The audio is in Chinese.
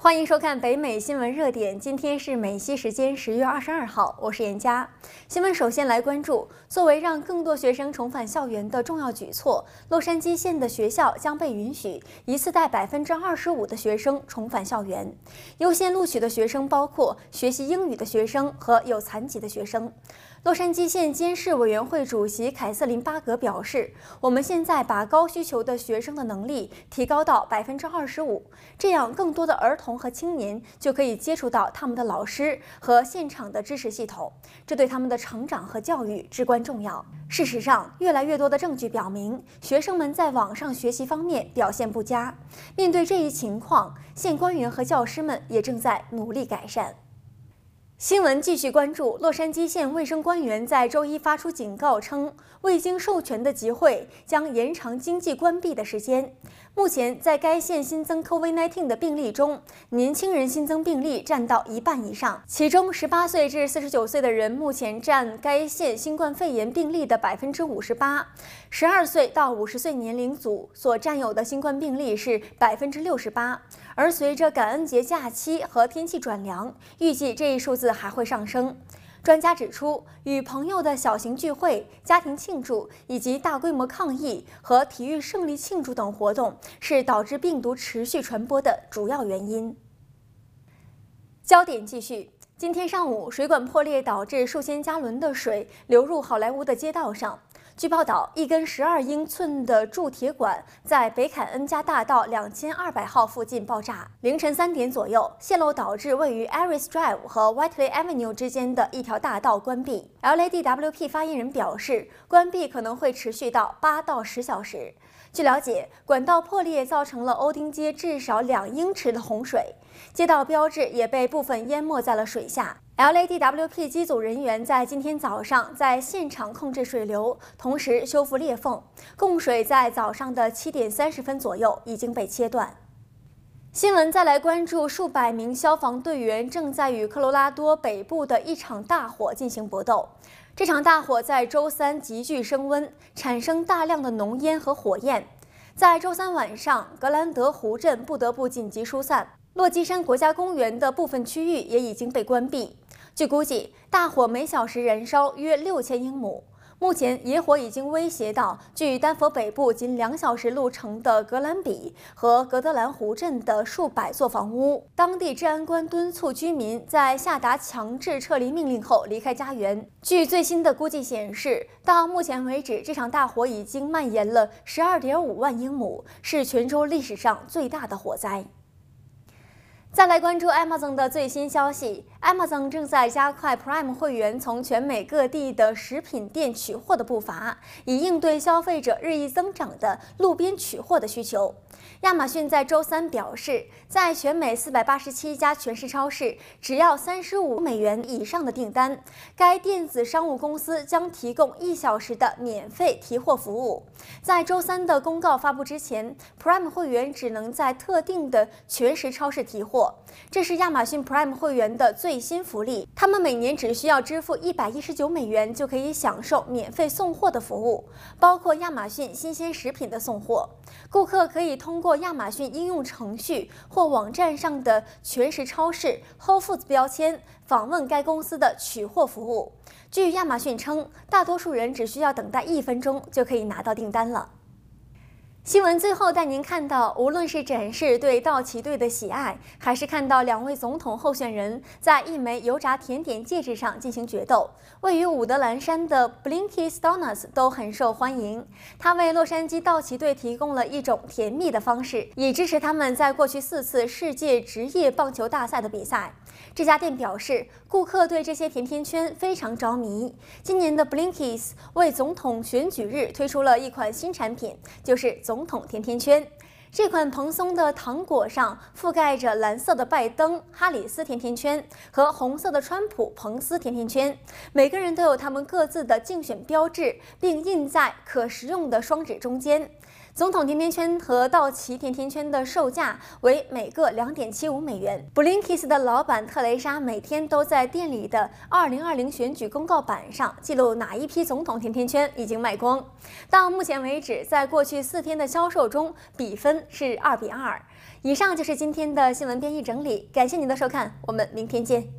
欢迎收看北美新闻热点。今天是美西时间十月二十二号，我是严佳。新闻首先来关注，作为让更多学生重返校园的重要举措，洛杉矶县的学校将被允许一次带百分之二十五的学生重返校园。优先录取的学生包括学习英语的学生和有残疾的学生。洛杉矶县监事委员会主席凯瑟琳·巴格表示：“我们现在把高需求的学生的能力提高到百分之二十五，这样更多的儿童和青年就可以接触到他们的老师和现场的知识系统，这对他们的成长和教育至关重要。事实上，越来越多的证据表明，学生们在网上学习方面表现不佳。面对这一情况，县官员和教师们也正在努力改善。”新闻继续关注，洛杉矶县卫生官员在周一发出警告称，未经授权的集会将延长经济关闭的时间。目前，在该县新增 COVID-19 的病例中，年轻人新增病例占到一半以上，其中18岁至49岁的人目前占该县新冠肺炎病例的百分之五十八，12岁到50岁年龄组所占有的新冠病例是百分之六十八。而随着感恩节假期和天气转凉，预计这一数字还会上升。专家指出，与朋友的小型聚会、家庭庆祝以及大规模抗议和体育胜利庆祝等活动是导致病毒持续传播的主要原因。焦点继续，今天上午水管破裂，导致数千加仑的水流入好莱坞的街道上。据报道，一根十二英寸的铸铁管在北凯恩加大道两千二百号附近爆炸。凌晨三点左右，泄漏导致位于 Aris Drive 和 Whiteley Avenue 之间的一条大道关闭。LADWP 发言人表示，关闭可能会持续到八到十小时。据了解，管道破裂造成了欧丁街至少两英尺的洪水，街道标志也被部分淹没在了水下。LADWP 机组人员在今天早上在现场控制水流，同时修复裂缝，供水在早上的七点三十分左右已经被切断。新闻再来关注，数百名消防队员正在与科罗拉多北部的一场大火进行搏斗。这场大火在周三急剧升温，产生大量的浓烟和火焰。在周三晚上，格兰德湖镇不得不紧急疏散，落基山国家公园的部分区域也已经被关闭。据估计，大火每小时燃烧约六千英亩。目前，野火已经威胁到距丹佛北部仅两小时路程的格兰比和格德兰湖镇的数百座房屋。当地治安官敦促居民在下达强制撤离命令后离开家园。据最新的估计显示，到目前为止，这场大火已经蔓延了十二点五万英亩，是全州历史上最大的火灾。再来关注 Amazon 的最新消息，Amazon 正在加快 Prime 会员从全美各地的食品店取货的步伐，以应对消费者日益增长的路边取货的需求。亚马逊在周三表示，在全美四百八十七家全食超市，只要三十五美元以上的订单，该电子商务公司将提供一小时的免费提货服务。在周三的公告发布之前，Prime 会员只能在特定的全食超市提货。这是亚马逊 Prime 会员的最新福利，他们每年只需要支付一百一十九美元就可以享受免费送货的服务，包括亚马逊新鲜食品的送货。顾客可以通过亚马逊应用程序或网站上的全食超市 Whole Foods 标签访问该公司的取货服务。据亚马逊称，大多数人只需要等待一分钟就可以拿到订单了。新闻最后带您看到，无论是展示对道奇队的喜爱，还是看到两位总统候选人在一枚油炸甜点戒指上进行决斗，位于伍德兰山的 Blinkies Donuts 都很受欢迎。他为洛杉矶道奇队提供了一种甜蜜的方式，以支持他们在过去四次世界职业棒球大赛的比赛。这家店表示，顾客对这些甜甜圈非常着迷。今年的 Blinkies 为总统选举日推出了一款新产品，就是总总统甜甜圈。这款蓬松的糖果上覆盖着蓝色的拜登哈里斯甜甜圈和红色的川普彭斯甜甜圈，每个人都有他们各自的竞选标志，并印在可食用的双指中间。总统甜甜圈和道奇甜甜圈的售价为每个两点七五美元。Blinkies 的老板特蕾莎每天都在店里的二零二零选举公告板上记录哪一批总统甜甜圈已经卖光。到目前为止，在过去四天的销售中，比分是二比二。以上就是今天的新闻编译整理，感谢您的收看，我们明天见。